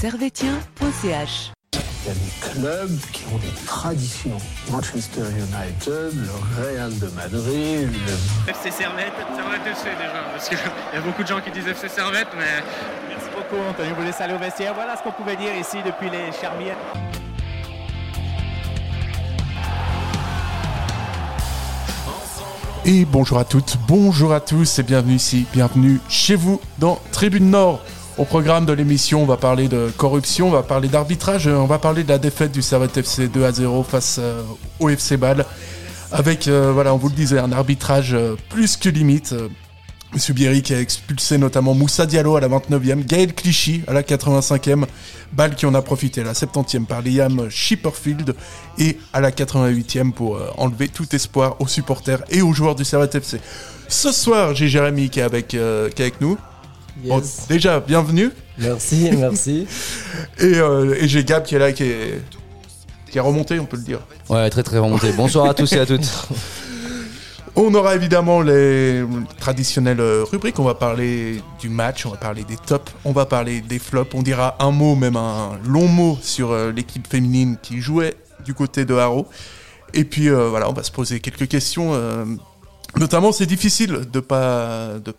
servetien.ch. Il y a des clubs qui ont des traditions. Manchester United, le Real de Madrid, le... FC Servette, Servette FC déjà, parce qu'il y a beaucoup de gens qui disent FC Servette, mais... Merci beaucoup Anthony, vous laisse aller au vestiaire. Voilà ce qu'on pouvait dire ici depuis les Charmières. Et bonjour à toutes, bonjour à tous et bienvenue ici, bienvenue chez vous dans Tribune Nord. Au programme de l'émission, on va parler de corruption, on va parler d'arbitrage, on va parler de la défaite du Servette FC 2 à 0 face euh, au FC Bâle. Avec, euh, voilà, on vous le disait, un arbitrage euh, plus que limite. Monsieur Bierry qui a expulsé notamment Moussa Diallo à la 29e, Gaël Clichy à la 85e, balle qui en a profité à la 70e par Liam Shipperfield et à la 88e pour euh, enlever tout espoir aux supporters et aux joueurs du Servette FC. Ce soir, j'ai Jérémy euh, qui est avec nous. Bon, déjà, bienvenue. Merci, merci. Et, euh, et j'ai Gab qui est là, qui est, qui est remonté, on peut le dire. Ouais, très très remonté. Bonsoir à tous et à toutes. On aura évidemment les traditionnelles euh, rubriques. On va parler du match, on va parler des tops, on va parler des flops. On dira un mot, même un long mot sur euh, l'équipe féminine qui jouait du côté de Haro. Et puis euh, voilà, on va se poser quelques questions. euh, notamment, c'est difficile de pas de,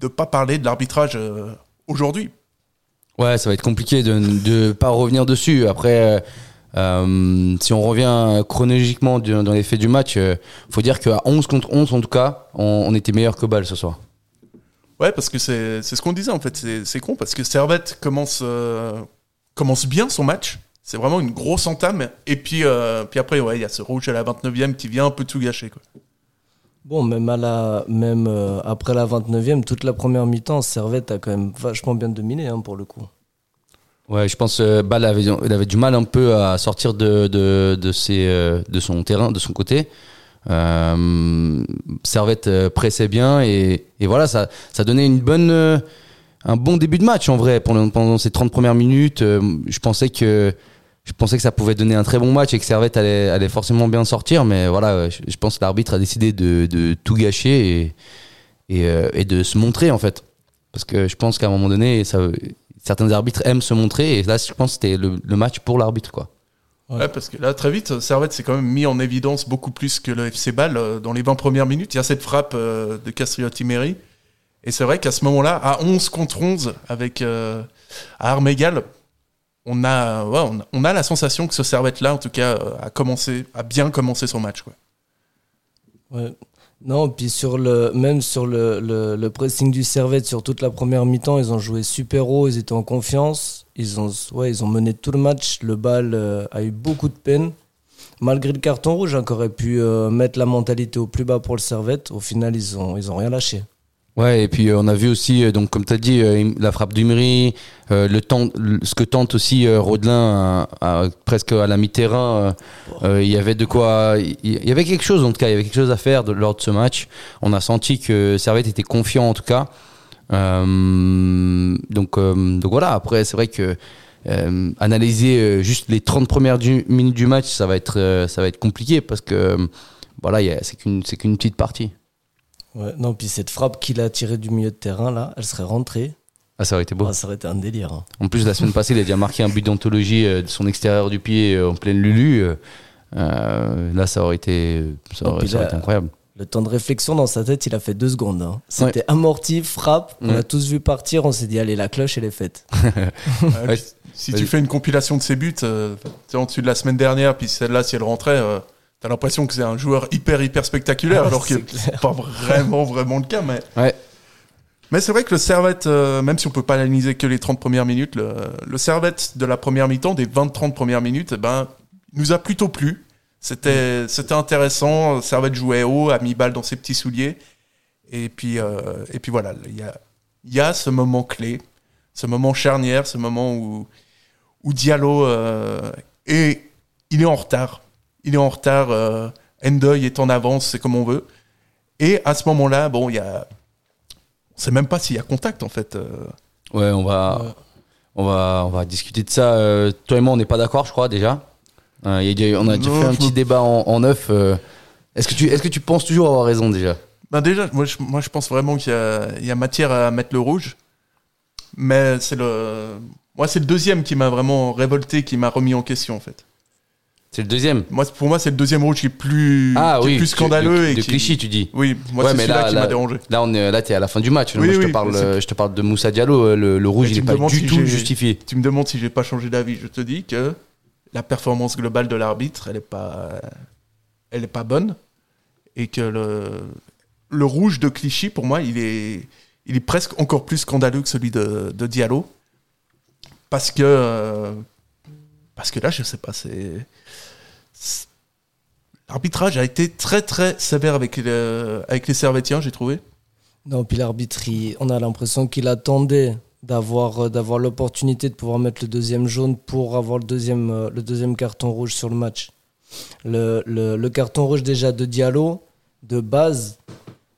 de pas parler de l'arbitrage euh, aujourd'hui. Ouais, ça va être compliqué de ne pas revenir dessus. Après, euh, euh, si on revient chronologiquement dans les faits du match, euh, faut dire qu'à 11 contre 11, en tout cas, on, on était meilleur que Bâle ce soir. Ouais, parce que c'est ce qu'on disait en fait. C'est con parce que Servette commence, euh, commence bien son match. C'est vraiment une grosse entame. Et puis, puis après, ouais, il y a ce rouge à la 29e qui vient un peu tout gâcher. Quoi. Bon, même, à la, même euh, après la 29e, toute la première mi-temps, Servette a quand même vachement bien dominé hein, pour le coup. Ouais, je pense que avait, il avait du mal un peu à sortir de, de, de, euh, son terrain, de son côté. Euh, Servette euh, pressait bien et, voilà, ça, ça donnait une bonne, euh, un bon début de match en vrai pendant, pendant ces 30 premières minutes. euh, je pensais que je pensais que ça pouvait donner un très bon match et que Servette allait, allait forcément bien sortir, mais voilà, euh, je, je pense que l'arbitre a décidé de, de tout gâcher et, et, euh, et de se montrer en fait. Parce que je pense qu'à un moment donné, ça, certains arbitres aiment se montrer et là, je pense que c'était le, le match pour l'arbitre quoi. Ouais. Ouais, parce que là, très vite, Servette s'est quand même mis en évidence beaucoup plus que le FC Bâle euh, dans les 20 premières minutes. Il y a cette frappe euh, de Castriotti Meri. Et c'est vrai qu'à ce moment-là, à 11 contre 11, avec euh, à armes égales, on a, la sensation que ce Servette-là, en tout cas, euh, a, commencé, a bien commencé son match. Non, puis sur le, même sur le, pressing du Servette, sur toute la première mi-temps, ils ont joué super haut, ils étaient en confiance. Ils ont, ouais, ils mené tout le match. Le bal euh, a eu beaucoup de peine. Malgré le carton rouge, hein, qui aurait pu euh, mettre la mentalité au plus bas pour le Servette, au final, ils ont, ils ont rien lâché. Ouais, et puis euh, on a vu aussi, euh, donc comme tu as dit, euh, la frappe d'Umri, le temps, ce que tente aussi Rodelin presque à la mi-terrain. Il y avait de quoi, il y avait quelque chose en tout cas, il y avait quelque chose à faire lors de ce match. On a senti que Servette était confiant en tout cas. Donc, donc voilà, après c'est vrai que analyser juste les 30 premières minutes du match, ça va être, ça va être compliqué parce que voilà, c'est qu'une c'est qu'une petite partie. Ouais, non, puis cette frappe qu'il a tirée du milieu de terrain, là, elle serait rentrée. Ah, ça aurait été beau. Ah, ça aurait été un délire. hein. En plus, la semaine passée, il a déjà marqué un but d'anthologie euh, de son extérieur du pied euh, en pleine Lulu. euh, là, ça aurait été, ça aurait, puis ça aurait là- été incroyable. Le temps de réflexion dans sa tête, il a fait deux secondes. hein. C'était amorti, frappe. On Ouais. a tous vu partir. On s'est dit, allez, la cloche, elle est faite. Ouais, Si tu fais une compilation de ses buts, euh, en dessus de la semaine dernière, puis celle-là, si elle rentrait, euh, t'as l'impression que c'est un joueur hyper, hyper spectaculaire, Ah, alors que c'est pas vraiment, vraiment le cas. Mais, Ouais. mais c'est vrai que le Servette, euh, même si on peut pas analyser que les 30 premières minutes, le, le Servette de la première mi-temps, des 20-30 premières minutes, eh ben, nous a plutôt plu. C'était, c'était intéressant. Servette jouait haut, a mis balle dans ses petits souliers. Et puis, euh, et puis voilà, il y a, il y a ce moment clé, ce moment charnière, ce moment où, où Diallo euh, est, il est en retard. Il est en retard. Euh, Endoy est en avance, c'est comme on veut. Et à ce moment-là, bon, il y a, on sait même pas s'il y a contact en fait. euh. Ouais, on va, Ouais. on va, on va discuter de ça. Euh, toi et moi, on n'est pas d'accord, je crois déjà. Euh, on a déjà Non, fait un petit me- débat en, en neuf. euh. est-ce que tu, est-ce que tu penses toujours avoir raison déjà? Ben déjà, moi je, moi je pense vraiment qu'il y y a matière à mettre le rouge. Mais c'est le. Moi, c'est le deuxième qui m'a vraiment révolté, qui m'a remis en question, en fait. C'est le deuxième. Moi, pour moi, c'est le deuxième rouge qui est plus, Ah qui est oui, plus scandaleux de, et de qui... Clichy, tu dis. Oui, moi, Ouais, c'est celui-là là- qui m'a dérangé. Là, on est, là, t'es à la fin du match. Oui, Moi, je, oui, te parle, je te parle de Moussa Diallo. euh, Le, le rouge, il est me pas du si tout justifié. Tu me demandes si j'ai pas changé d'avis. Je te dis que la performance globale de l'arbitre, elle est pas, elle est pas bonne, et que le, le rouge de Clichy, pour moi, il est, il est presque encore plus scandaleux que celui de, de Diallo, parce que, euh, parce que là, je sais pas, c'est- l'arbitrage a été très très sévère avec avec les Servétiens, j'ai trouvé. Non, puis l'arbitre, on a l'impression qu'il attendait d'avoir d'avoir l'opportunité de pouvoir mettre le deuxième jaune pour avoir le deuxième, euh, le deuxième carton rouge sur le match. Le, le, carton rouge déjà de Diallo, de base,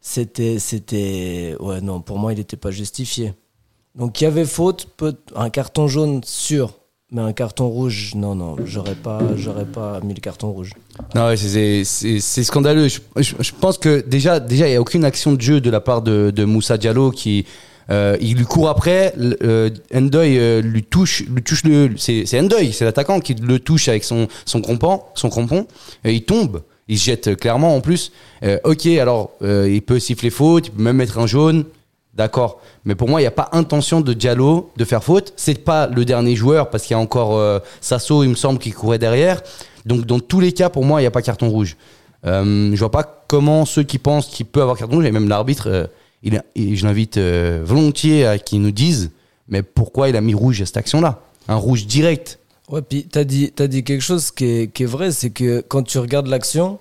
c'était... c'était Ouais, non, pour moi, il n'était pas justifié. Donc il y avait faute, un carton jaune sûr, mais un carton rouge, non, non, j'aurais pas, j'aurais pas mis le carton rouge. Non, c'est- scandaleux. Je, pense que déjà, déjà, il n'y a aucune action de jeu de la part de, Moussa Diallo qui. euh, il lui court après, euh, Ndoye euh, lui touche, lui touche le. C'est Ndoye, c'est l'attaquant qui le touche avec son, son crampon, son crampon, et il tombe. Il se jette clairement en plus. Euh, ok, alors il peut siffler faute, il peut même mettre un jaune, d'accord. Mais pour moi, il n'y a pas intention de Diallo de faire faute. C'est pas le dernier joueur parce qu'il y a encore euh, Sasso, il me semble, qui courait derrière. Donc dans tous les cas, pour moi, il n'y a pas carton rouge. Euh, je vois pas comment ceux qui pensent qu'il peut avoir carton rouge, et même l'arbitre, euh, je l'invite euh, volontiers à qu'ils nous disent, mais pourquoi il a mis rouge à cette action-là? Un rouge direct. Ouais, puis t'as dit, t'as dit quelque chose qui est, qui est vrai, c'est que quand tu regardes l'action,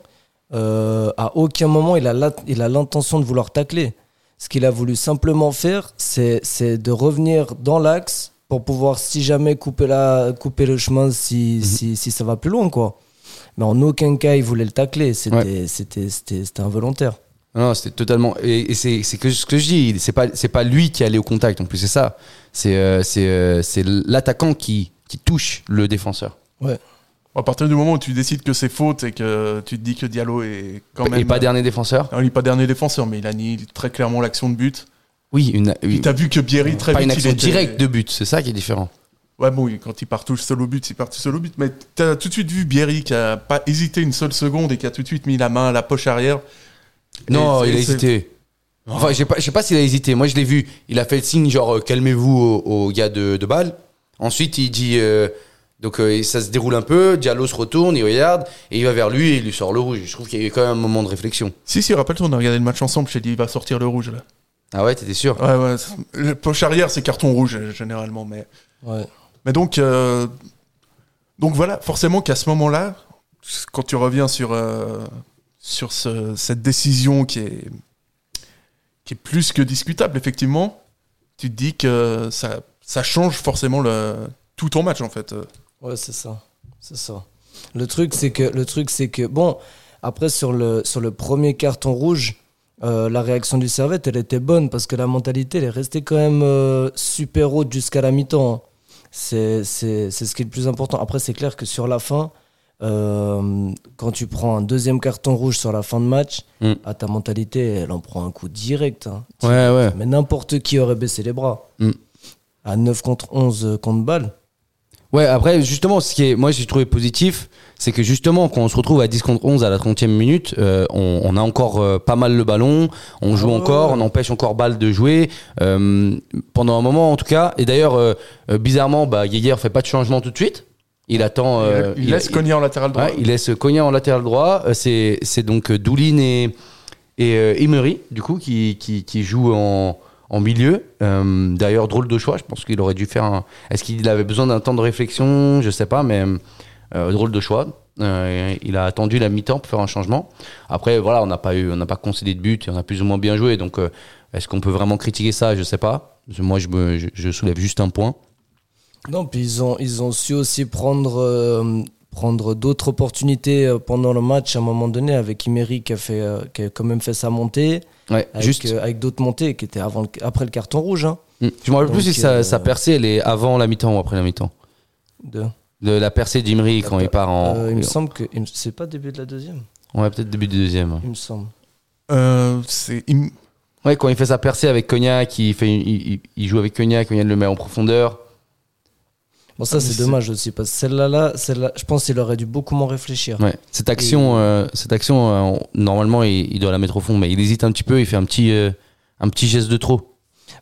euh, à aucun moment il a l'intention de vouloir tacler. Ce qu'il a voulu simplement faire, c'est, de revenir dans l'axe pour pouvoir, si jamais, couper, la, couper le chemin si, si, si ça va plus loin, quoi. Mais en aucun cas il voulait le tacler, c'était, c'était, c'était, c'était involontaire. Non, c'était totalement. Et, et c'est c'est que ce que je dis, c'est pas c'est pas lui qui est allé au contact. En plus, c'est ça. C'est euh, c'est euh, c'est l'attaquant qui qui touche le défenseur. À partir du moment où tu décides que c'est faute et que tu te dis que Diallo est quand même. Et pas dernier défenseur. Non, il n'est pas dernier défenseur, mais il annihile très clairement l'action de but. Oui, une, Et une- t'as vu que Bierry très pas vite. une il action était- directe de but. C'est ça qui est différent. Ouais, bon, quand il part tout seul au but, il part tout seul au but. Mais t'as tout de suite vu Bierry qui a pas hésité une seule seconde et qui a tout de suite mis la main à la poche arrière. Non, il a hésité. Enfin, je sais pas, pas s'il a hésité. Moi, je l'ai vu. Il a fait le signe genre euh, calmez-vous au, au gars de, de balle. Ensuite, il dit euh, donc euh, ça se déroule un peu. Diallo se retourne, il regarde et il va vers lui et il lui sort le rouge. Je trouve qu'il y a eu quand même un moment de réflexion. Si, si, rappelle-toi, on a regardé le match ensemble. Je t'ai dit, il va sortir le rouge là. Ah ouais, t'étais sûr? Ouais, ouais. Le poche arrière, c'est carton rouge généralement. Mais, Ouais. mais donc, euh, donc voilà, forcément qu'à ce moment-là, quand tu reviens sur, euh, sur ce- cette décision qui est, qui est plus que discutable, effectivement, tu te dis que ça, ça change forcément le, tout ton match en fait. Ouais, c'est ça. C'est ça. Le truc, c'est que, le truc, c'est que, bon, après, sur le, sur le premier carton rouge, euh, la réaction du Servette, elle était bonne parce que la mentalité, elle est restée quand même euh, super haute jusqu'à la mi-temps. hein. C'est, c'est, c'est ce qui est le plus important. Après, c'est clair que sur la fin, euh, quand tu prends un deuxième carton rouge sur la fin de match, Mm. à ta mentalité, elle en prend un coup direct. hein. Ouais, ouais. Mais n'importe qui aurait baissé les bras. Mm. À 9 contre 11 euh, contre balle. Ouais, après, justement, ce qui est, moi, j'ai trouvé positif, c'est que justement, quand on se retrouve à 10 contre 11 à la 30e minute, euh, on, on a encore euh, pas mal le ballon, on joue ouais, encore, on empêche encore Balle de jouer, euh, pendant un moment en tout cas. Et d'ailleurs, euh, euh, bizarrement, bah, Yeager fait pas de changement tout de suite. Il attend. euh, il, laisse Cognac en latéral droit. Ouais, il laisse Cognac en latéral droit. Euh, C'est, c'est donc euh, Doulin et, et euh, Emery, du coup, qui, qui, qui jouent en, en milieu. Euh, D'ailleurs, drôle de choix. Je pense qu'il aurait dû faire un. Est-ce qu'il avait besoin d'un temps de réflexion? Je sais pas, mais euh, drôle de choix. Euh, il a attendu la mi-temps pour faire un changement. Après, voilà, on n'a pas eu, on n'a pas concédé de but on a plus ou moins bien joué. Donc, est-ce qu'on peut vraiment critiquer ça? Je sais pas. Moi, je, me, je, soulève juste un point. Non, puis ils ont, ils ont su aussi prendre, prendre d'autres opportunités euh, pendant le match à un moment donné avec Imery qui a, fait, euh, qui a quand même fait sa montée, Ouais, avec, juste. euh, avec d'autres montées qui étaient avant le- après le carton rouge. Hein, Mm. Je me rappelle plus si sa, euh, sa percée, elle est avant la mi-temps ou après la mi-temps. de, De la percée d'Imri quand il part en. Euh, il me semble que c'est pas début de la deuxième, Ouais, peut-être début du deuxième. il me semble. Euh, c'est Ouais, quand il fait sa percée avec Cognac, il, fait, il, il- il joue avec Cognac, Cognac le met en profondeur. Bon, ça, Ah, c'est dommage aussi, parce que celle-là, là, celle-là, je pense qu'il aurait dû beaucoup moins réfléchir. Ouais. Cette action, euh, cette action euh, on- normalement, il, il doit la mettre au fond, mais il hésite un petit peu, il fait un petit, euh, un petit geste de trop.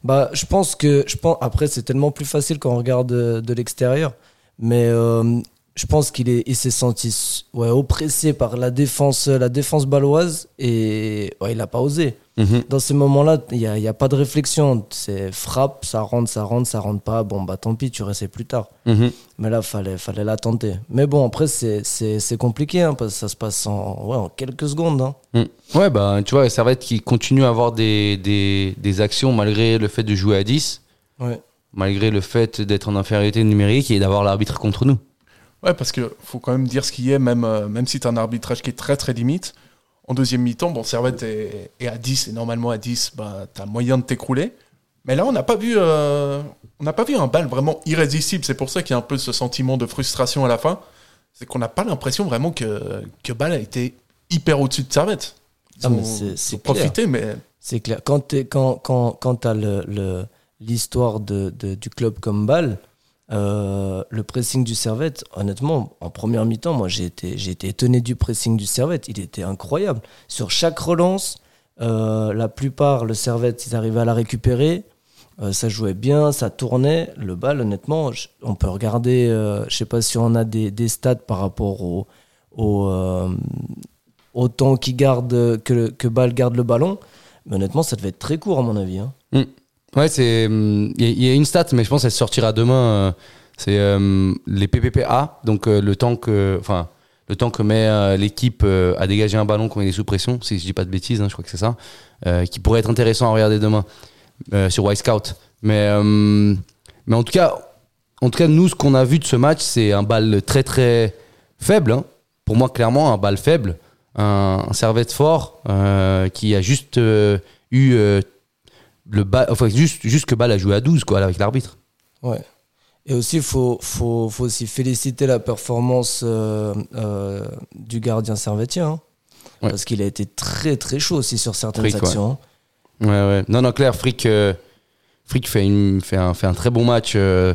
Bah, je pense que, je pense, après, c'est tellement plus facile quand on regarde de, de l'extérieur, mais euh, je pense qu'il est, il s'est senti ouais, oppressé par la défense, la défense baloise et ouais, il a pas osé. Mhm. Dans ces moments-là, il n'y a, y a pas de réflexion. C'est frappe, ça rentre, ça rentre, ça rentre pas. Bon, bah tant pis, tu restes plus tard. Mhm. Mais là, fallait, fallait la tenter. Mais bon, après, c'est, compliqué, hein, parce que ça se passe en, ouais, en quelques secondes. hein. Mm. Ouais, bah, tu vois, Servette qui continue à avoir des, des, des actions malgré le fait de jouer à 10, Ouais. malgré le fait d'être en infériorité numérique et d'avoir l'arbitre contre nous. Ouais, parce que faut quand même dire ce qui est, même, euh, même si tu as un arbitrage qui est très très limite. En deuxième mi-temps, bon, Servette est, est à 10, et normalement à 10, bah, tu as moyen de t'écrouler. Mais là, on n'a pas vu euh, on n'a pas vu un bal vraiment irrésistible. C'est pour ça qu'il y a un peu ce sentiment de frustration à la fin. C'est qu'on n'a pas l'impression vraiment que, que Bâle a été hyper au-dessus de Servette. Ah, c'est- profité, mais C'est clair. Quand tu quand, quand, quand t'as le, le- l'histoire de, de- du club comme Bâle, euh, le pressing du Servette, honnêtement, en première mi-temps, moi j'ai été, j'ai été étonné du pressing du Servette. Il était incroyable. Sur chaque relance, euh, la plupart, le Servette, ils arrivaient à la récupérer. Euh, ça jouait bien, ça tournait. Le Bâle, honnêtement, on peut regarder, je sais pas si on a des, stats par rapport au, au, temps qu'il garde, que, que Bâle garde le ballon. Mais honnêtement, ça devait être très court, à mon avis. hein. Ouais, c'est. hum, Il y, a- une stat, mais je pense qu'elle sortira demain. euh, C'est euh, les PPPA, donc euh, le temps que. Enfin. Le temps que met euh, l'équipe à dégager un ballon quand il est sous pression, si je dis pas de bêtises, hein, je crois que c'est ça, qui pourrait être intéressant à regarder demain sur Scout. Mais, euh, mais en tout cas, en tout cas, nous, ce qu'on a vu de ce match, c'est un bal très très faible. hein. Pour moi, clairement, un bal faible, un, un servette fort qui a juste eu le bal, enfin juste juste que bal a joué à 12 quoi avec l'arbitre. Ouais. Et aussi, il faut, faut, faut aussi féliciter la performance euh, euh, du gardien servetien. hein. Ouais. Parce qu'il a été très très chaud aussi sur certaines Frick, ouais. actions. Ouais ouais. Non non clair, Frick euh, Frick fait une fait un fait un très bon match. euh,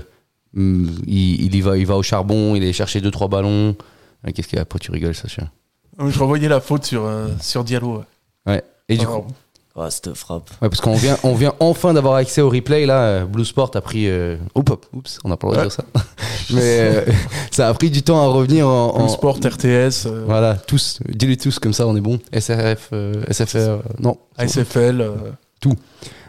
hum, il, il y va il va au charbon, il est chercher deux trois ballons. Euh, Qu'est-ce qu'il y a? Pourquoi tu rigoles ça chien je revoyais la faute sur, euh, sur Diallo. ouais. Et du coup, Ah, cette frappe. ouais, parce qu'on vient on vient enfin d'avoir accès au replay là. Blue Sport a pris. euh, Oups, hop, oups, on n'a pas le droit de dire ça. Mais euh, ça a pris du temps à revenir en, en- Blue Sport, RTS, euh, Voilà, tous, dis-les tous comme ça, on est bon. SRF, euh, SFR, euh, non. ASFL. euh,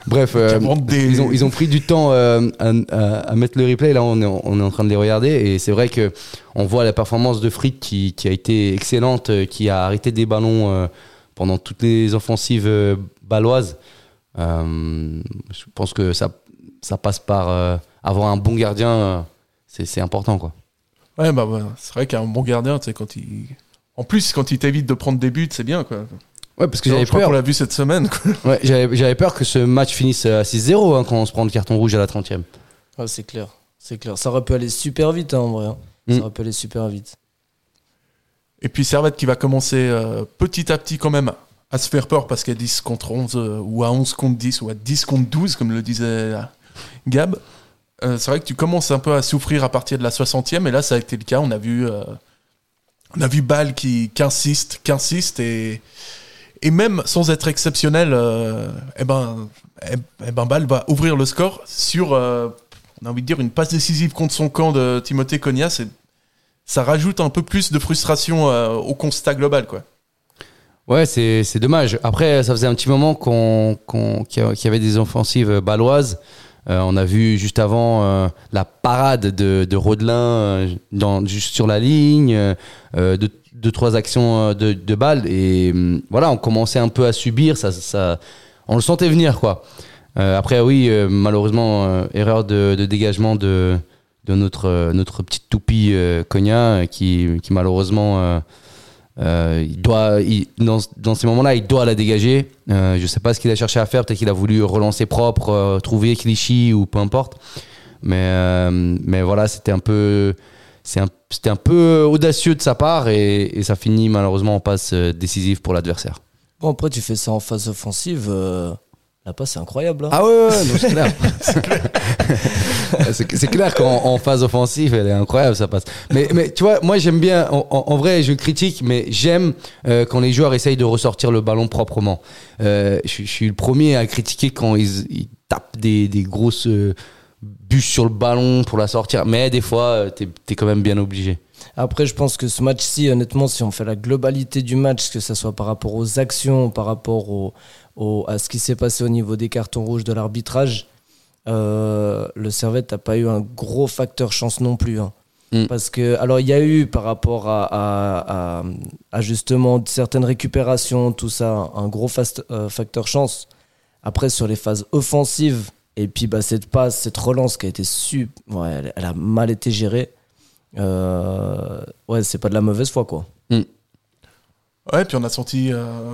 Bref, euh, des- ils, ont, ils ont pris du temps euh, à, à- à mettre le replay. Là, on est, en- on est en train de les regarder. Et c'est vrai que on voit la performance de Frick qui, qui a été excellente, qui a arrêté des ballons euh, pendant toutes les offensives baloises. Euh, je pense que ça, ça passe par euh, avoir un bon gardien. euh, c'est c'est important, quoi. Ouais, bah, ouais, c'est vrai qu'un bon gardien, tu sais, quand il. En plus, quand il t'évite de prendre des buts, c'est bien, quoi. Ouais, parce que j'avais peur. qu'on l'a vu cette semaine, quoi. Ouais, j'avais j'avais peur que ce match finisse à 6-0 hein, quand on se prend le carton rouge à la 30e. Ah, c'est clair. C'est clair. Ça aurait pu aller super vite hein, en vrai. hein. Mm. Ça aurait pu aller super vite. Et puis Servette qui va commencer euh, petit à petit quand même à se faire peur parce qu'à 10 contre 11 euh, ou à 11 contre 10 ou à 10 contre 12 comme le disait euh, Gab. Euh, c'est vrai que tu commences un peu à souffrir à partir de la 60e et là ça a été le cas. On a vu, euh, vu qui, insiste, qui insiste et, et même sans être exceptionnel, euh, eh ben, eh, eh ben va ouvrir le score sur, on a envie de dire, une passe décisive contre son camp de Timothée Cognas. Ça rajoute un peu plus de frustration au constat global, quoi. Ouais, c'est dommage. Après, ça faisait un petit moment qu'on qu'on- qu'il y avait des offensives baloises. Euh, on a vu juste avant euh, la parade de, de Rodelin euh, dans, juste sur la ligne, euh, deux, trois actions euh, de, de balles. Et hum, voilà, on commençait un peu à subir. Ça, ça, on le sentait venir, quoi. Euh, après, oui, euh, malheureusement, euh, erreur de, de dégagement de, de notre, euh, notre petite toupie euh, Cogna, euh, qui, qui malheureusement. Euh, il doit, dans, dans ces moments-là, il doit la dégager. Euh, je sais pas ce qu'il a cherché à faire. Peut-être qu'il a voulu relancer propre, euh, trouver Clichy ou peu importe. Mais, mais voilà, c'était un peu, c'est un, c'était un peu audacieux de sa part et, et ça finit malheureusement en passe décisive pour l'adversaire. Bon, après, tu fais ça en phase offensive. La passe, c'est incroyable. hein. Ah ouais, ouais, ouais, non, c'est clair. c'est clair qu'en en phase offensive, elle est incroyable, ça passe. Mais, mais tu vois, moi j'aime bien, en, vrai, je critique, mais j'aime euh, quand les joueurs essayent de ressortir le ballon proprement. Euh, je, suis- je suis le premier à critiquer quand ils, ils tapent des, des grosses euh, bûches sur le ballon pour la sortir. Mais des fois, t'es es quand même bien obligé. Après, je pense que ce match-ci, honnêtement, si on fait la globalité du match, que ce soit par rapport aux actions, par rapport au, au- à ce qui s'est passé au niveau des cartons rouges de l'arbitrage, euh, le Servette n'a pas eu un gros facteur chance non plus. hein. Mm. Parce que, alors, il y a eu par rapport à, à- à- à justement certaines récupérations, tout ça, un gros fast- euh, facteur chance. Après, sur les phases offensives, et puis bah, cette passe, cette relance qui a été super, ouais, elle, elle a mal été gérée. Euh, ouais, c'est pas de la mauvaise foi, quoi. Ouais, puis on a senti, euh,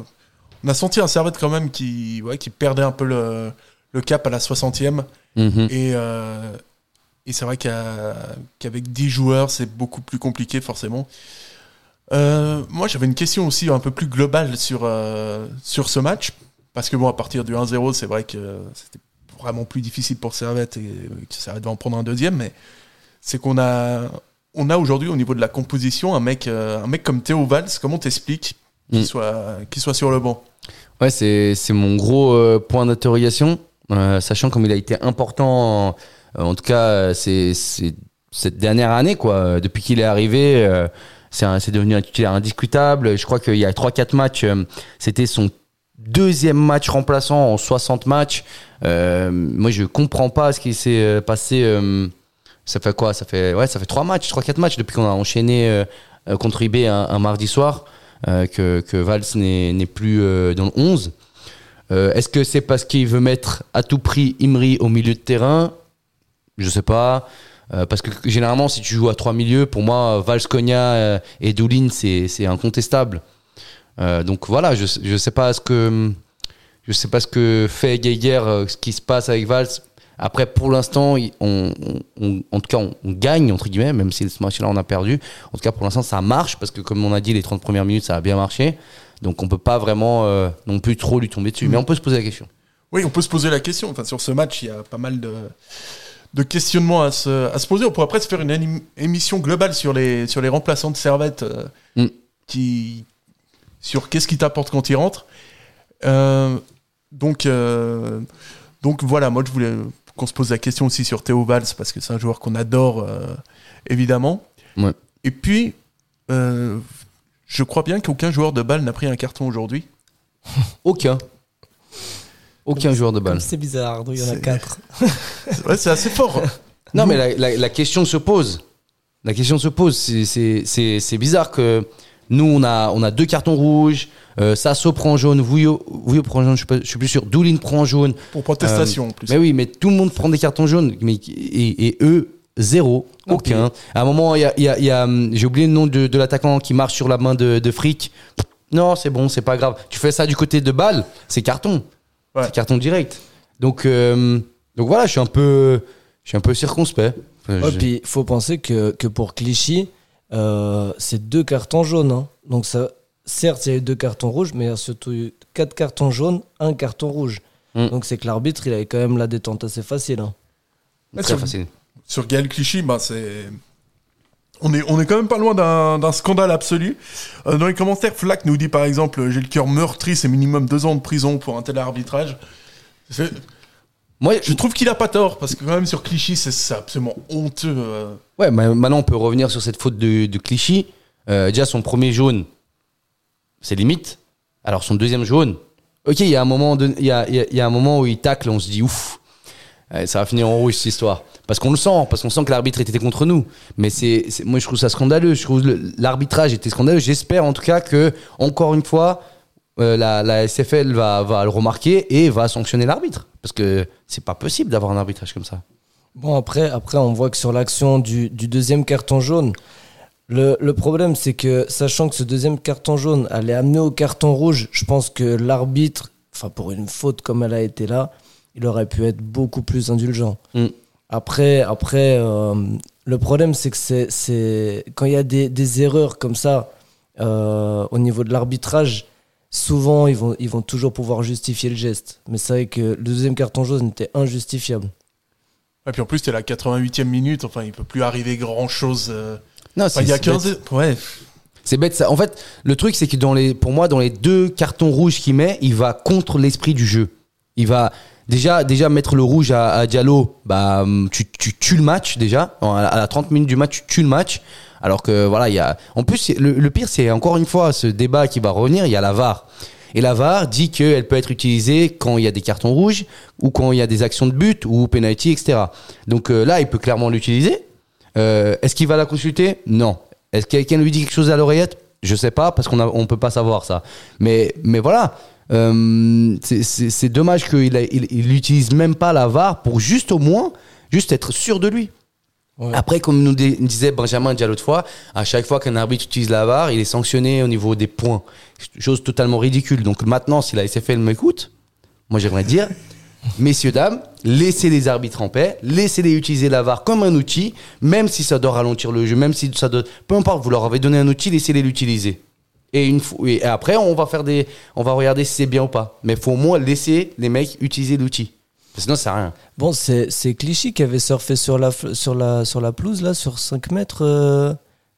on a senti un Servette quand même qui, ouais, qui perdait un peu le, le cap à la 60e. Mhm. Et, euh, et c'est vrai qu'avec 10 joueurs, c'est beaucoup plus compliqué forcément. Euh, moi, j'avais une question aussi un peu plus globale sur, euh, sur ce match. Parce que bon, à partir du 1-0, c'est vrai que c'était vraiment plus difficile pour Servette et que Servette va en prendre un deuxième. Mais c'est qu'on a, on a aujourd'hui au niveau de la composition un mec, un mec comme Théo Valls. Comment t'expliques qu'il Mm. soit, soit sur le banc Ouais, c'est c'est mon gros euh, point d'interrogation, euh, sachant comme il a été important, en, en tout cas, euh, c'est cette dernière année, quoi. Euh, Depuis qu'il est arrivé, euh, c'est devenu un titulaire indiscutable. Je crois qu'il y a 3-4 matchs, euh, c'était son deuxième match remplaçant en 60 matchs. Euh, moi, je comprends pas ce qui s'est euh, passé. euh, ça fait quoi? Ça fait ouais, ça fait trois matchs, trois quatre matchs depuis qu'on a enchaîné euh, euh, contre IB un, un mardi soir euh, que que Valls n'est plus euh, dans le 11. Euh, Est-ce que c'est parce qu'il veut mettre à tout prix Imri au milieu de terrain? Je sais pas. Euh, parce que généralement, si tu joues à trois milieux, pour moi, Valls, euh, et Doulin, c'est incontestable. Euh, donc voilà, je je sais pas ce que sais pas ce que fait Geiger, euh, ce qui se passe avec Valls. Après, pour l'instant, on, en tout cas, on, on gagne entre guillemets, même si ce match-là on a perdu. En tout cas, pour l'instant, ça marche parce que comme on a dit, les 30 premières minutes, ça a bien marché. Donc on peut pas vraiment euh, non plus trop lui tomber dessus, mais on peut se poser la question. Oui, on peut se poser la question. Enfin, sur ce match, il y a pas mal de, de questionnements à se, à se poser. On pourrait après se faire une émission globale sur les, sur les remplaçants de Servette euh, Mm. qui, sur qu'est-ce qui t'apporte quand il rentre. Euh, donc, euh, donc voilà, moi je voulais qu'on se pose la question aussi sur Théo Valls parce que c'est un joueur qu'on adore euh, évidemment. Ouais. Et puis, euh, je crois bien qu'aucun joueur de balle n'a pris un carton aujourd'hui. Aucun. Aucun joueur de balle. C'est bizarre, il y en a quatre. C'est ouais, c'est assez fort. Non, mais la, la- la question se pose. La question se pose. C'est- C'est c'est- c'est bizarre que nous, on a, on a deux cartons rouges. Euh, Sasso prend jaune. Vouillot, Vouillot prend jaune. Je suis, pas- je suis plus sûr. Doulin prend jaune. Pour protestation en plus. Mais oui, mais tout le monde prend des cartons jaunes. Mais, et, et eux, zéro. Aucun. À un moment, il y a, y a- il y a, hum, j'ai oublié le nom de, de l'attaquant qui marche sur la main de, de Frick. Non, c'est bon, c'est pas grave. Tu fais ça du côté de balle, c'est carton. Ouais. C'est carton direct. Donc, euh, donc voilà, je suis un peu, je suis un peu circonspect. Enfin, Ouais, je- puis il faut penser que, que pour Clichy, euh, c'est deux cartons jaunes. hein. Donc ça, certes, il y a eu deux cartons rouges, mais il y a surtout eu quatre cartons jaunes, un carton rouge. Mm. Donc c'est que l'arbitre, il avait quand même la détente assez facile. hein. Très sur- facile. sur Gaël Clichy, bah, c'est. On est, on est quand même pas loin d'un scandale absolu. Euh, dans les commentaires, Flack nous dit par exemple J'ai le cœur meurtri, c'est minimum deux ans de prison pour un tel arbitrage. Moi, Je trouve qu'il a pas tort, parce que quand même sur Clichy, c'est absolument honteux. euh. Ouais, mais maintenant on peut revenir sur cette faute de, de Clichy. Euh, déjà, son premier jaune, c'est limite. Alors son deuxième jaune, ok, il y, a un moment il y, a, un moment où il tacle, on se dit ouf, euh, ça va finir en rouge cette histoire. Parce qu'on le sent, parce qu'on sent que l'arbitre était contre nous. Mais c'est, moi je trouve ça scandaleux. Je trouve l'arbitrage était scandaleux. J'espère en tout cas que, encore une fois, euh, la, SFL va, le remarquer et va sanctionner l'arbitre. Parce que c'est pas possible d'avoir un arbitrage comme ça. Bon, après, après, on voit que sur l'action du deuxième carton jaune, le, le problème, c'est que sachant que ce deuxième carton jaune allait amener au carton rouge, je pense que l'arbitre, enfin, pour une faute comme elle a été là, il aurait pu être beaucoup plus indulgent. Mm. Après, après euh, le problème, c'est que c'est, c'est quand il y a des, des erreurs comme ça euh, au niveau de l'arbitrage, souvent ils vont, ils vont toujours pouvoir justifier le geste. Mais c'est vrai que le deuxième carton jaune était injustifiable. Et puis en plus, c'était la 88e minute, enfin, il peut plus arriver grand chose. Non, il y a c'est bête. 15. Ouais. C'est bête ça. En fait, le truc c'est que dans les, pour moi, dans les deux cartons rouges qu'il met, il va contre l'esprit du jeu. Il va déjà, déjà mettre le rouge à, à Diallo, bah, tu, tu tues le match déjà. À la, à la 30 minutes du match, tu tues le match. Alors que voilà, il y a. En plus, c'est- le, le pire, c'est encore une fois ce débat qui va revenir. Il y a la VAR. Et la VAR dit qu'elle peut être utilisée quand il y a des cartons rouges ou quand il y a des actions de but ou penalty, etc. Donc euh, là, il peut clairement l'utiliser. Euh, Est-ce qu'il va la consulter Non. Est-ce que quelqu'un lui dit quelque chose à l'oreillette Je sais pas parce qu'on on peut pas savoir ça. Mais mais voilà. Euh, c'est- dommage qu'il il, il utilise même pas la VAR pour juste au moins juste être sûr de lui. Ouais. Après, comme nous disait Benjamin déjà l'autre fois, à chaque fois qu'un arbitre utilise la VAR, il est sanctionné au niveau des points. Chose totalement ridicule. Donc maintenant, si la SFL m'écoute, moi j'aimerais dire, messieurs, dames, laissez les arbitres en paix, laissez-les utiliser la VAR comme un outil, même si ça doit ralentir le jeu, même si ça doit... Peu importe, vous leur avez donné un outil, laissez-les l'utiliser. Et, une et après, on va faire des, on va regarder si c'est bien ou pas. Mais faut au moins laisser les mecs utiliser l'outil. Sinon, ça rien. Bon, c'est c'est Clichy qui avait surfé sur la, sur la, sur la pelouse, là, sur 5 mètres, euh,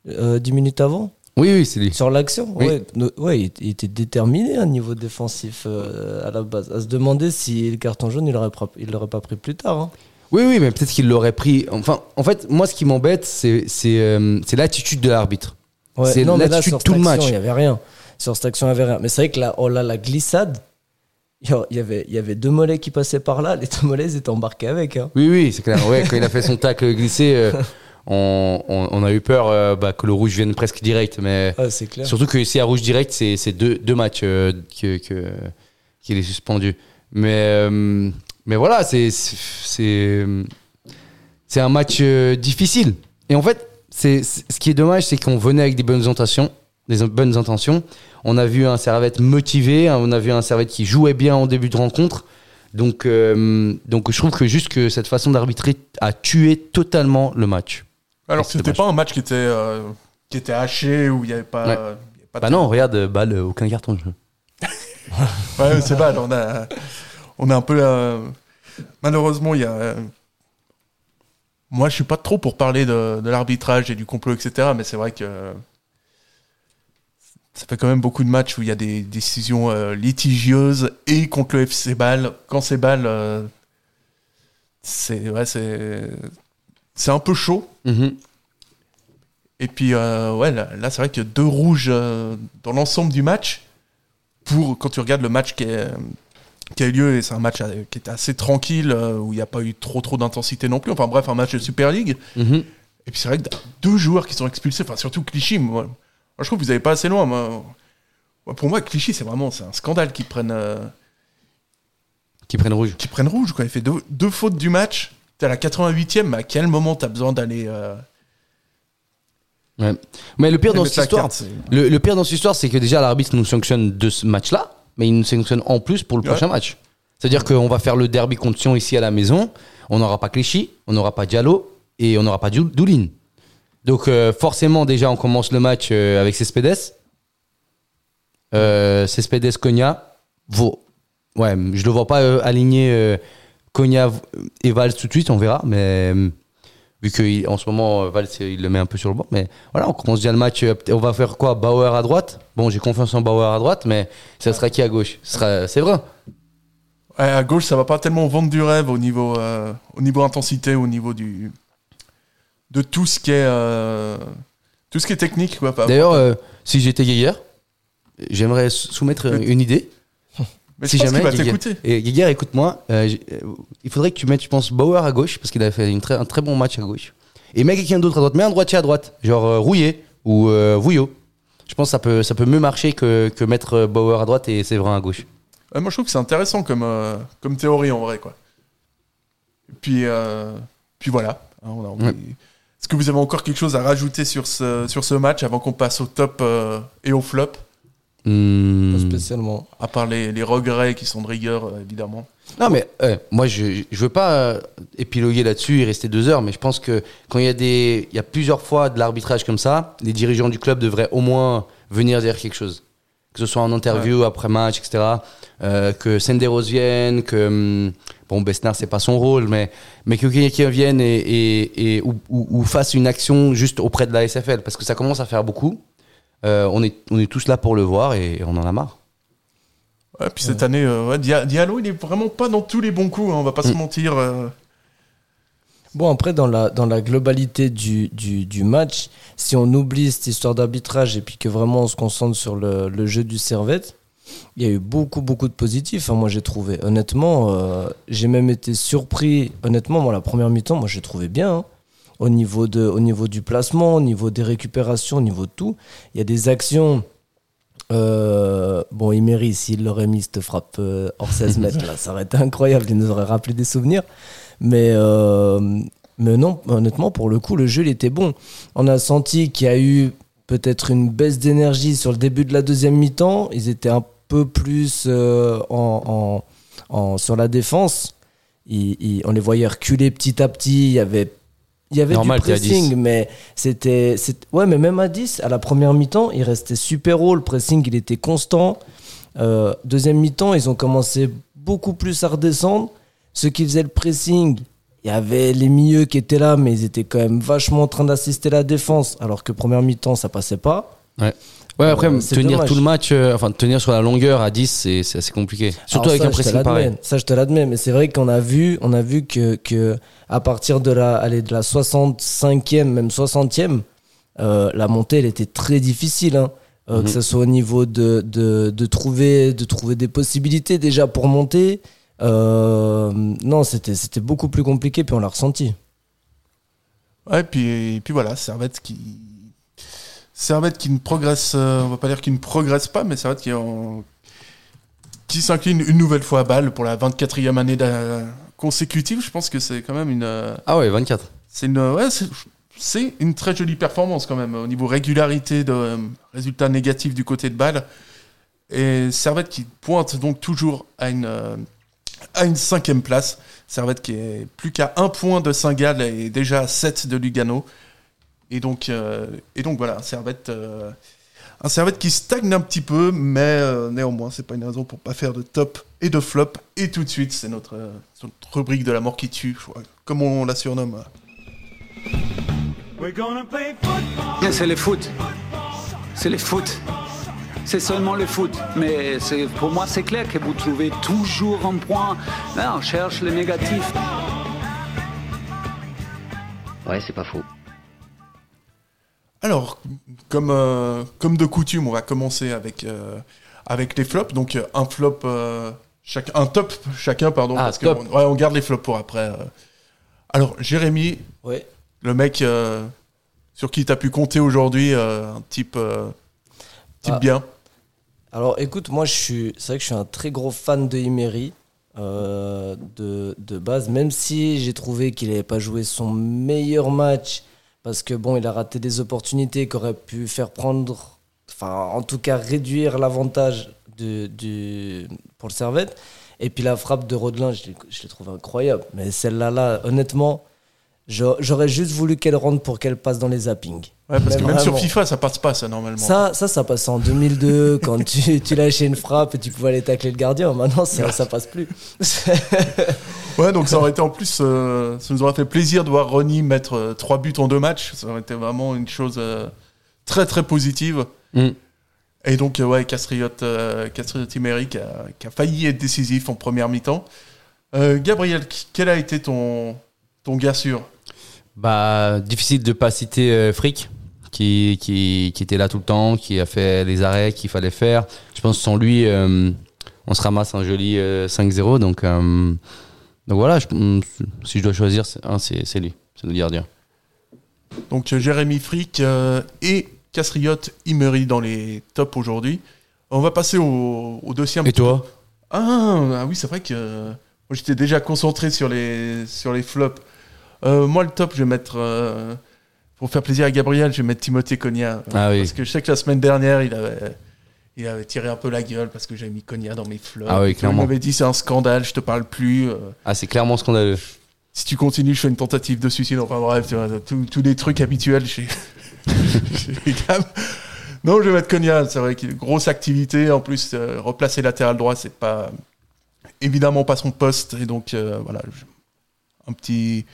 euh, 10 minutes avant, Oui, oui, c'est lui. sur l'action. Oui. Ouais, ouais il, était déterminé à niveau défensif euh, à la base. À se demander si le carton jaune, il l'aurait pas, pas pris plus tard. hein. Oui, oui, mais peut-être qu'il l'aurait pris. Enfin, en fait, moi, ce qui m'embête, c'est euh, l'attitude de l'arbitre. Ouais, C'est l'attitude tout le match. Il n'y avait rien. Sur cette action, il n'y avait rien. Mais c'est vrai que là, oh là, la glissade, il y avait, il y avait deux mollets qui passaient par là. Les deux mollets, ils étaient embarqués avec. hein. Oui, oui, c'est clair. Ouais, quand il a fait son tacle glissé, euh, on, on, on a eu peur euh, bah, que le rouge vienne presque direct. Mais Ah, clair. surtout que si à rouge direct, c'est deux, deux matchs euh, que- qu'il est suspendu. Mais euh, mais voilà, c'est un match euh, difficile. Et en fait, ce qui est dommage, c'est qu'on venait avec des bonnes intentions, des bonnes intentions. On a vu un Servette motivé, hein, on a vu un Servette qui jouait bien en début de rencontre. Donc, donc je trouve que juste que cette façon d'arbitrer a tué totalement le match. Alors, C'est c'était pas un match qui était, euh, qui était haché, où il n'y avait pas. Ouais. il y avait pas Bah de- non, regarde, euh, balle, euh, aucun carton de jeu. Ouais, c'est mal. On a, on a un peu. euh, malheureusement, il y a. euh, moi, je suis pas trop pour parler de, de l'arbitrage et du complot, etc. Mais c'est vrai que. Ça fait quand même beaucoup de matchs où il y a des décisions euh, litigieuses et contre le FC Bâle. Quand c'est Bâle, euh, c'est ouais, c'est c'est un peu chaud. Mhm. Et puis, euh, ouais, là, là, c'est vrai qu'il y a deux rouges euh, dans l'ensemble du match. Pour, quand tu regardes le match qui, est- qui a eu lieu, et c'est un match euh, qui était assez tranquille, euh, où il n'y a pas eu trop trop d'intensité non plus. Enfin bref, un match de Super League. Mhm. Et puis c'est vrai que deux joueurs qui sont expulsés, enfin surtout Clichy, moi, moi, je trouve que vous n'allez pas assez loin. Moi. Moi, Pour moi, Clichy, c'est vraiment un scandale qu'ils prennent, Qui prennent rouge. qu'ils prennent rouge. Quoi. Il fait deux, deux fautes du match. T'es à la 88e, mais à quel moment t'as besoin d'aller. euh, Ouais. Mais le pire dans cette histoire, carte, le, le pire dans cette histoire, c'est que déjà l'arbitre nous sanctionne de ce match-là, mais il nous sanctionne en plus pour le Ouais. prochain match. C'est-à-dire qu'on va faire le derby contre Sion ici à la maison, on n'aura pas Clichy, on n'aura pas Diallo et on n'aura pas Dou- Doulin. Donc euh, forcément déjà on commence le match euh, avec Cespedes. Euh, Cespedes, Cogna, vaut. Ouais, je le vois pas aligner euh, Cogna et Valls tout de suite, on verra, mais euh, vu qu'en ce moment euh, Valls il le met un peu sur le banc, mais voilà, on commence déjà le match, euh, on va faire quoi Bauer à droite? Bon, j'ai confiance en Bauer à droite, mais ça sera qui à gauche? C'est vrai. Ouais, à gauche, ça va pas tellement vendre du rêve au niveau, euh, au niveau intensité, au niveau du de tout ce qui est euh, tout ce qui est technique D'ailleurs, euh, si j'étais Guéguer, j'aimerais soumettre une idée. Mais si je pense jamais va t'écouter. Guéguer, écoute-moi, euh, euh, il faudrait que tu mettes, je pense, Bauer à gauche, parce qu'il a fait une très- un très bon match à gauche. Et mets quelqu'un d'autre à droite, mets un droitier à droite, genre euh, Rouillet ou euh, Vouillot. Je pense que ça peut, ça peut mieux marcher que, que mettre Bauer à droite et Séverin à gauche. Ouais, moi, je trouve que c'est intéressant comme comme théorie en vrai quoi. Et puis puis voilà. Hein, on a envie- Ouais. Est-ce que vous avez encore quelque chose à rajouter sur ce sur ce match avant qu'on passe au top euh, et au flop, Hmm. Pas spécialement. à part les, les regrets qui sont de rigueur euh, évidemment. Non, mais euh, moi, je je veux pas euh, épiloguer là-dessus et rester deux heures, mais je pense que quand il y a des, il y a plusieurs fois de l'arbitrage comme ça, les dirigeants du club devraient au moins venir dire quelque chose. que ce soit en interview, après match, etc. Euh, que Senderos vienne, que hum, bon Besnard c'est pas son rôle, mais mais que quelqu'un vienne et, et, et ou, ou- ou fasse une action juste auprès de la SFL, parce que ça commence à faire beaucoup. Euh, on est on est tous là pour le voir et on en a marre. Ouais, puis cette année, euh, ouais, Diallo, il est vraiment pas dans tous les bons coups, hein, on va pas se Mm. mentir. euh. Bon, après, dans la, dans la globalité du, du, du match, si on oublie cette histoire d'arbitrage et puis que vraiment on se concentre sur le, le jeu du Servette, il y a eu beaucoup, beaucoup de positifs, hein, moi j'ai trouvé. Honnêtement, euh, j'ai même été surpris. Honnêtement, moi, la première mi-temps, moi j'ai trouvé bien. hein. Au, niveau de, au niveau du placement, au niveau des récupérations, au niveau de tout. Il y a des actions. euh, bon, Imery, s'il l'aurait mis cette frappe euh, hors 16 mètres, là, ça aurait été incroyable. Il nous aurait rappelé des souvenirs. Mais, euh, mais non, honnêtement, pour le coup, le jeu, il était bon. On a senti qu'il y a eu peut-être une baisse d'énergie sur le début de la deuxième mi-temps. Ils étaient un peu plus euh, en, en- en- sur la défense. Ils- ils- on les voyait reculer petit à petit. Il y avait, il y avait Normal, du t'es à 10. pressing, mais c'était, c'est- ouais, mais même à 10, à la première mi-temps, il restait super haut. Le pressing, il était constant. Euh, deuxième mi-temps, ils ont commencé beaucoup plus à redescendre. Ceux qui faisaient le pressing, il y avait les milieux qui étaient là, mais ils étaient quand même vachement en train d'assister la défense, alors que première mi-temps, ça passait pas. Ouais, après, Euh, tenir dommage. tout le match, euh, enfin, tenir sur la longueur à 10, c'est c'est assez compliqué. Surtout Alors avec ça, un pressing pareil. Ça, je te l'admets, mais c'est vrai qu'on a vu, on a vu que, que à partir de la, allez, de la 65e, même 60e, euh, la montée, elle était très difficile. hein. Euh, Mhm. Que ce soit au niveau de, de, de trouver, de trouver des possibilités déjà pour monter. Euh, non, c'était c'était beaucoup plus compliqué, puis on l'a ressenti. Ouais, puis, et puis voilà, Servette qui. Servette qui ne progresse, euh, on va pas dire qu'il ne progresse pas, mais Servette qui, est en- qui s'incline une nouvelle fois à balle pour la 24e année consécutive. Je pense que c'est quand même une. euh, Ah ouais, 24. C'est une, ouais, c'est- c'est une très jolie performance quand même au niveau régularité de euh, résultats négatifs du côté de balle. Et Servette qui pointe donc toujours à une, euh, à une cinquième place. Servette qui est plus qu'à un point de Saint-Gall et déjà à 7 de Lugano. Et donc, euh, et donc voilà, Servette, euh, un Servette qui stagne un petit peu, mais euh, néanmoins, c'est pas une raison pour pas faire de top et de flop. Et tout de suite, c'est notre, euh, notre rubrique de la mort qui tue, comme on la surnomme. C'est le foot. C'est le foot. C'est seulement le foot. Mais pour moi, c'est clair que vous trouvez toujours un point. Là, on cherche le négatif. Ouais, c'est pas faux. Alors, comme, euh, comme de coutume, on va commencer avec, euh, avec les flops. Donc, euh, un flop, euh, chaque, un top chacun, pardon. Ah, parce que on, ouais, on garde les flops pour après. Alors, Jérémy, Ouais. le mec sur qui tu as pu compter aujourd'hui, un type, type Ah. bien. Alors écoute, moi je suis, c'est vrai que je suis un très gros fan de Emery euh, de, de base, même si j'ai trouvé qu'il n'avait pas joué son meilleur match parce que bon, il a raté des opportunités qui auraient pu faire prendre, enfin en tout cas réduire l'avantage de, du, pour le Servette. Et puis la frappe de Rodelin, je l'ai, trouvé incroyable. Mais celle-là, là, honnêtement, j'aurais juste voulu qu'elle rentre pour qu'elle passe dans les zappings. Ouais, parce Mais que même sur. FIFA, ça passe pas, ça, normalement. Ça, ça, ça passait en 2002 quand tu, tu lâchais une frappe et tu pouvais aller tacler le gardien. Maintenant, ça, ça passe plus. Ouais, donc ça aurait été en plus, euh, ça nous aurait fait plaisir de voir Ronnie mettre euh, trois buts en deux matchs. Ça aurait été vraiment une chose euh, très très positive. Mm. Et donc, euh, ouais, Castriote, euh, Castriote Imery qui a, qui a failli être décisif en première mi-temps. Euh, Gabriel, quel a été ton, ton gars sûr? Bah, difficile de pas citer euh, Frick, qui, qui, qui était là tout le temps, qui a fait les arrêts qu'il fallait faire. Je pense que sans lui, euh, on se ramasse un joli euh, 5-0. Donc, euh, donc voilà, je- mm, si je dois choisir, c'est lui, c'est le gardien. Donc, Jérémy Frick et Castriote Imery dans les tops aujourd'hui. On va passer au, au dossier un Et toi? Ah, ah oui, c'est vrai que moi j'étais déjà concentré sur les, sur les flops. Euh, moi, le top, je vais mettre. euh, pour faire plaisir à Gabriel, je vais mettre Timothée Cogna. Ah oui. Parce que je sais que la semaine dernière, il avait, il avait tiré un peu la gueule parce que j'avais mis Cogna dans mes flops. Ah oui, Il clairement. m'avait dit c'est un scandale, je te parle plus. euh, Ah, c'est clairement scandaleux. si tu continues, je fais une tentative de suicide. Enfin bref, tu vois, tous tous les trucs habituels chez, chez les Gab. Non, je vais mettre Konya. C'est vrai qu'il a une grosse activité. En plus, euh, replacer latéral droit, c'est pas évidemment pas son poste. Et donc, euh, voilà, je- un petit,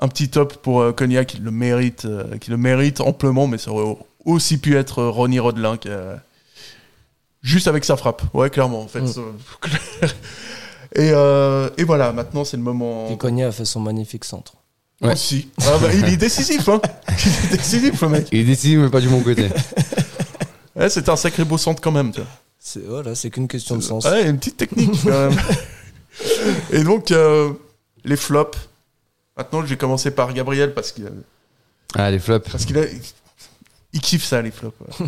un petit top pour euh, Konya qui le mérite, euh, qui le mérite amplement. Mais ça aurait aussi pu être euh, Ronnie Rodelin, qui, euh, juste avec sa frappe. Ouais, clairement, en fait. Mm. et, euh, et voilà, maintenant, c'est le moment. Et a fait son magnifique centre. Ouais. Aussi. Ah bah, il est décisif, hein. Il est décisif, le mec. Il est décisif, mais pas du bon côté. Ouais, c'était un sacré beau centre quand même, tu vois. C'est voilà, c'est qu'une question de sens. Ouais, une petite technique quand même. Et donc, euh, les flops. Maintenant, je vais commencer par Gabriel parce qu'il a- Ah, les flops. parce qu'il a, il kiffe ça, les flops. ouais.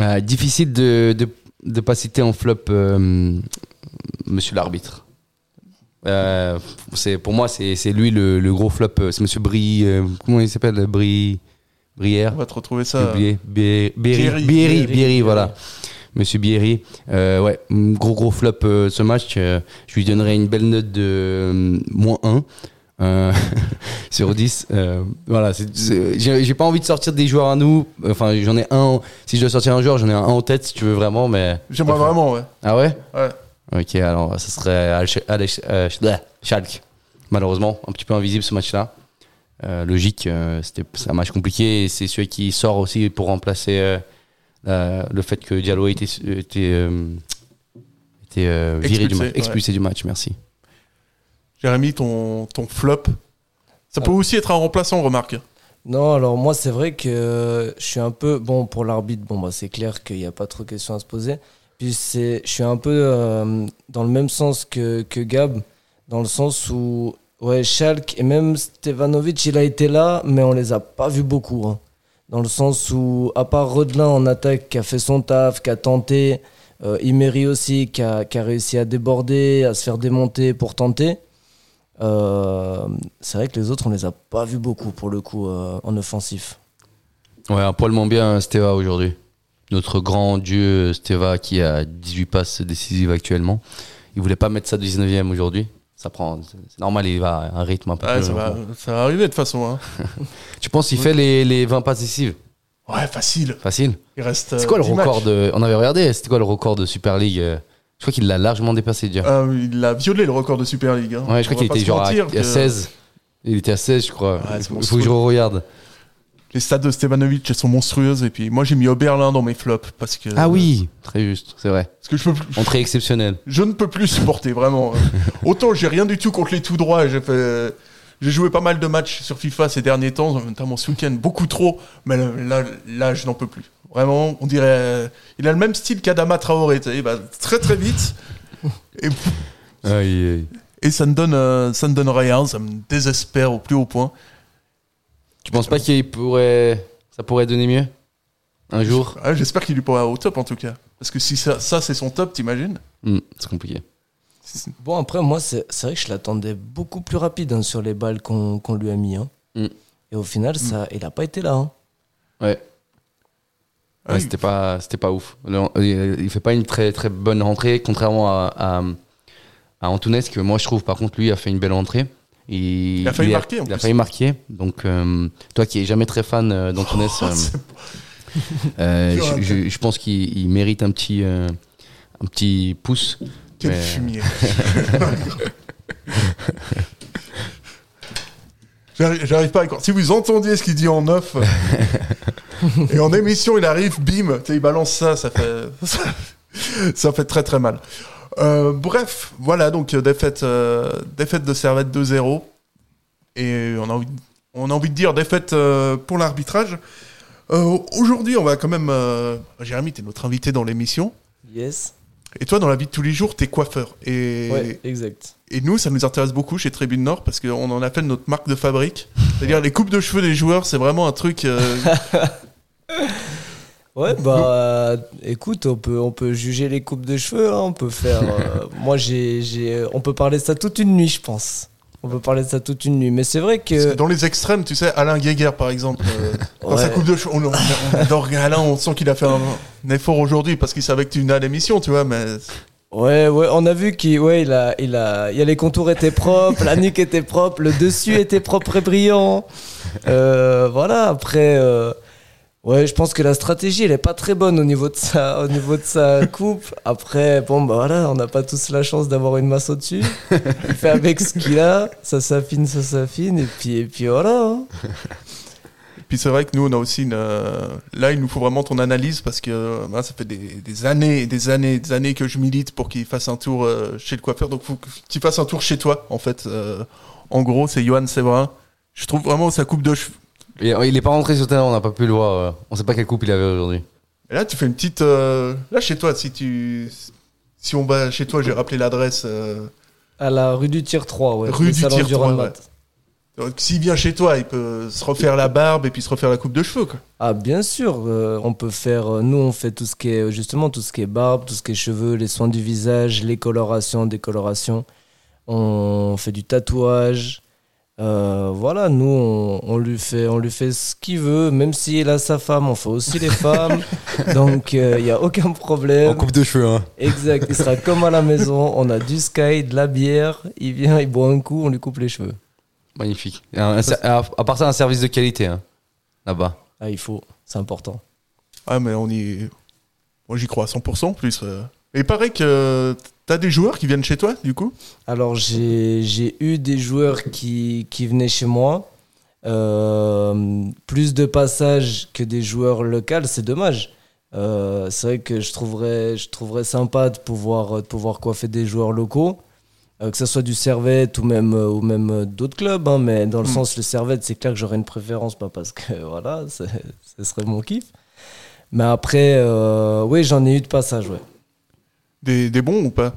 Euh, difficile de, de, de pas citer en flop euh, monsieur l'arbitre. Euh, c'est pour moi c'est lui le, le gros flop euh, c'est monsieur Brie euh, comment il s'appelle Brie Brière? On va te retrouver ça. Bierry, Bierry, voilà. Monsieur Bierry. Euh, ouais, gros gros flop ce match. Je lui donnerais une belle note de moins 1 euh, sur 10. Euh, voilà, j'ai pas envie de sortir des joueurs à nous. Enfin, j'en ai un. Si je dois sortir un joueur, j'en ai un en tête si tu veux vraiment, mais. J'aimerais vraiment, ouais. Ah ouais? Ouais. Ok, alors ça serait Alech- euh, Ch- Schalke. Malheureusement, un petit peu invisible ce match-là. Euh, logique, c'était c'est un match compliqué et c'est celui qui sort aussi pour remplacer la- le fait que Diallo ait été, viré du Expulsé, match, expulsé du match. Merci. Jérémy, ton, ton flop. Ça peut aussi être un remplaçant, remarque. Non, alors moi, c'est vrai que je suis un peu. Bon, pour l'arbitre, bon, bah, c'est clair qu'il n'y a pas trop de questions à se poser. Puis c'est, je suis un peu euh, dans le même sens que, que Gab, dans le sens où, ouais, Schalke et même Stevanovic, il a été là, mais on les a pas vus beaucoup. hein. Dans le sens où, à part Rodelin en attaque, qui a fait son taf, qui a tenté, euh, Imeri aussi, qui a, qui a réussi à déborder, à se faire démonter pour tenter. Euh, c'est vrai que les autres, on les a pas vus beaucoup pour le coup euh, en offensif. Ouais, un poil moins bien Steva aujourd'hui. Notre grand dieu Steva qui a 18 passes décisives actuellement. Il voulait pas mettre ça 19ème aujourd'hui. Ça prend, c'est normal, il va à un rythme un peu Ouais, plus ça, va, ça va arriver de toute façon. Hein. Tu penses qu'il fait les, les 20 passes décisives? Ouais, facile. Facile. Il reste. C'est quoi le euh, 10 record matchs. de. On avait regardé, c'était quoi le record de Super League euh, Je crois qu'il l'a largement dépassé déjà. Ah, Il a violé le record de Super League. hein. ouais, je crois qu'il était genre à, mentir à que 16. Il était à 16, je crois. Il faut, que je regarde. Les stats de Stevanovic elles sont monstrueuses. Et puis moi, j'ai mis Oberlin dans mes flops. Parce que, Ah oui, très juste, c'est vrai. Parce que je, peux plus- Entrée exceptionnelle. je ne peux plus supporter, vraiment. Autant j'ai rien du tout contre les tout droits. J'ai fait. Joué pas mal de matchs sur FIFA ces derniers temps, notamment ce week-end, beaucoup trop. Mais là, là, là, je n'en peux plus. Vraiment, on dirait. euh, Il a le même style qu'Adama Traoré. Il va très très vite. Et, Aïe, aïe. et ça ne donne, euh, ça ne donne rien. Ça me désespère au plus haut point. Tu penses pas qu'il pourrait. Ça pourrait donner mieux? Un jour? Ah, J'espère qu'il lui pourra au top en tout cas. Parce que si ça, ça c'est son top, t'imagines? Hmm, C'est compliqué. Bon, après, moi, c'est c'est vrai que je l'attendais beaucoup plus rapide hein, sur les balles qu'on qu'on lui a mis. hein. Mm. Et au final, ça, il a pas été là. hein. Ouais. Ouais, c'était pas, c'était pas ouf. Le- Il fait pas une très très bonne rentrée, contrairement à, à, à Antunes, que moi je trouve par contre lui a fait une belle rentrée. Il, Il a failli marquer, en Il a failli marquer. Donc euh, toi qui es jamais très fan euh, d'Antunes, Oh, euh, euh, je, je- je pense qu'il il mérite un petit, euh, un petit pouce. Quel Mais- fumier. J'arrive j'arrive pas à. Si vous entendiez ce qu'il dit en off, et en émission, il arrive, bim, tu sais, il balance ça, ça fait, ça fait très très mal. Euh, bref, voilà, donc euh, défaite, euh, défaite de Servette 2-0. Et on a, envie, on a envie de dire défaite euh, pour l'arbitrage. Euh, Aujourd'hui, on va quand même. euh, Jérémy, tu es notre invité dans l'émission. Yes. Et toi, dans la vie de tous les jours, t'es coiffeur. Et, Ouais, exact. et nous, ça nous intéresse beaucoup chez Tribune Nord parce qu'on en appelle notre marque de fabrique. C'est-à-dire les coupes de cheveux des joueurs, c'est vraiment un truc. euh, Ouais, bah, écoute, on peut, on peut juger les coupes de cheveux, hein, on peut faire. euh, moi, j'ai, j'ai, on peut parler de ça toute une nuit, je pense. On peut parler de ça toute une nuit. Mais c'est vrai parce que. dans les extrêmes, tu sais, Alain Guéguer par exemple, euh, dans sa Ouais. coupe de cheveux, on, adore Alain, on sent qu'il a fait un, un effort aujourd'hui parce qu'il savait que tu venais à l'émission, tu vois, mais Ouais, ouais, on a vu qu'il ouais, il a, il a, il a les contours étaient propres, la nuque était propre, le dessus était propre et brillant. Euh, voilà, après, euh, Ouais, je pense que la stratégie, elle est pas très bonne au niveau de sa, au niveau de sa coupe. Après, bon, bah voilà, on n'a pas tous la chance d'avoir une masse au-dessus. Il fait avec ce qu'il a, ça s'affine, ça s'affine, et puis, et puis voilà. hein. Puis c'est vrai que nous, on a aussi une. euh, Là, il nous faut vraiment ton analyse parce que euh, moi, ça fait des, des années et des années et des années que je milite pour qu'il fasse un tour euh, chez le coiffeur. Donc, il faut que tu fasses un tour chez toi, en fait. Euh, en gros, c'est Johan Séverin. Je trouve vraiment sa coupe de cheveux. Et, il est pas rentré sur terrain, on n'a pas pu le voir. euh, On sait pas quelle coupe il avait aujourd'hui. Et là, tu fais une petite. euh, Là, chez toi, si tu. Si on va chez toi, j'ai rappelé l'adresse. euh, À la rue du Tir 3, ouais. Rue du salon Tir 3, Runmat. ouais. Donc, s'il vient chez toi, il peut se refaire la barbe et puis se refaire la coupe de cheveux, quoi. Ah bien sûr, euh, on peut faire. nous, on fait tout ce qui est justement tout ce qui est barbe, tout ce qui est cheveux, les soins du visage, les colorations, décolorations. On fait du tatouage. Euh, voilà, nous, on, on lui fait, on lui fait ce qu'il veut, même s'il a sa femme, on fait aussi les femmes. Donc, il n'y a aucun problème. En coupe de cheveux, hein. Exact, il sera comme à la maison. On a du sky, de la bière. Il vient, il boit un coup, on lui coupe les cheveux. Magnifique. Un- un- à, à part ça, un service de qualité, hein, là-bas. Ah, il faut, c'est important. Ah, mais on y. Moi, j'y crois à 100% en plus. euh. Et pareil que t'as des joueurs qui viennent chez toi, du coup? Alors j'ai eu des joueurs qui, qui venaient chez moi. Euh, plus de passages que des joueurs locaux, c'est dommage. Euh, c'est vrai que je trouverais, je trouverais sympa de pouvoir, de pouvoir coiffer des joueurs locaux, euh, que ce soit du Servette ou même, ou même d'autres clubs. hein, mais dans le Mm. sens, le Servette, c'est clair que j'aurais une préférence, pas parce que voilà, ce serait mon kiff. Mais après, oui, j'en ai eu de passages, ouais. Des, des bons ou pas?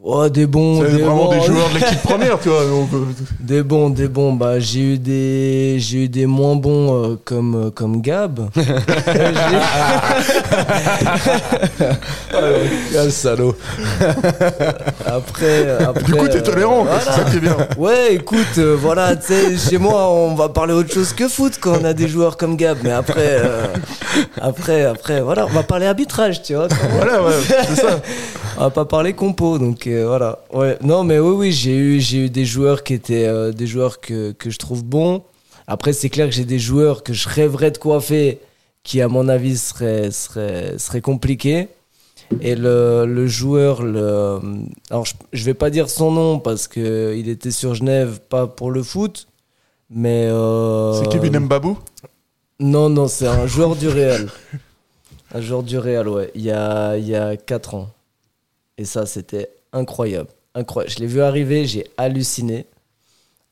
Oh, des bons, C'est des vraiment bons. des joueurs de l'équipe première, tu vois. donc, euh, Des bons, des bons. Bah, j'ai eu des, j'ai eu des moins bons euh, comme euh, comme Gab. Euh, j'ai- Quel salaud. après, euh, après. Du coup, t'es euh, tolérant, quoi, c'est voilà. ça qui est bien. Ouais, écoute, euh, voilà, tu sais, chez moi, on va parler autre chose que foot quand on a des joueurs comme Gab. Mais après, euh, après, après, voilà, on va parler arbitrage, tu vois. Voilà, ouais, c'est ça. On va pas parler compo, donc euh, voilà. Ouais. Non, mais oui, oui, j'ai eu, j'ai eu des joueurs qui étaient euh, des joueurs que, que je trouve bons. Après, c'est clair que j'ai des joueurs que je rêverais de coiffer, qui à mon avis seraient, seraient, seraient compliqués. Et le, le joueur, le, alors je, je vais pas dire son nom parce que il était sur Genève, pas pour le foot, mais euh, C'est Kevin Mbabou? Non, non, c'est un joueur du Real. Un joueur du Real, ouais. Il y a, il y a 4 ans. Et ça, c'était incroyable. incroyable. Je l'ai vu arriver, j'ai halluciné.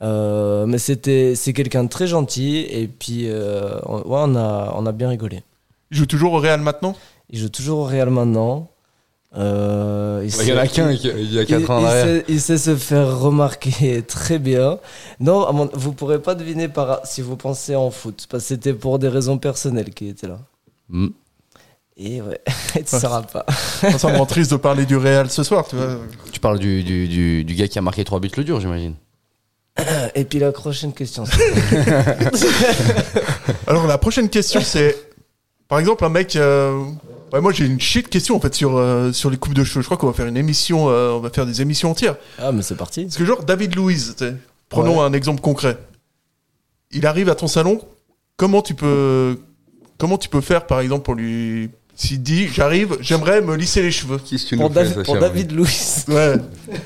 Euh, mais c'était, c'est quelqu'un de très gentil. Et puis, euh, on, ouais, on, a, on a bien rigolé. Il joue toujours au Real maintenant? Il joue toujours au Real maintenant. Euh, Il y en a sait- qu'un il y a il, 4 ans en il arrière. sait, il sait se faire remarquer très bien. Non, mon- vous pourrez pas deviner par, si vous pensez en foot, parce que c'était pour des raisons personnelles qu'il était là. Mm. Et ouais, tu ne sauras pas. Ça, me rend triste de parler du Real ce soir, tu vois. Tu parles du, du, du, du gars qui a marqué 3 buts le dur, j'imagine. Et puis la prochaine question. Alors, la prochaine question, c'est. Par exemple, un mec. euh, ouais, moi, j'ai une shit question en fait sur, euh, sur les coupes de cheveux. Je crois qu'on va faire une émission. euh, on va faire des émissions entières. Ah, mais c'est parti. Parce que, genre, David Louise, tu sais, prenons Ouais. un exemple concret. Il arrive à ton salon. Comment tu peux. Comment tu peux faire, par exemple, pour lui. S'il dit, j'arrive, j'aimerais me lisser les cheveux. Qu'est-ce que Pour, David- pour David Louis. Ouais.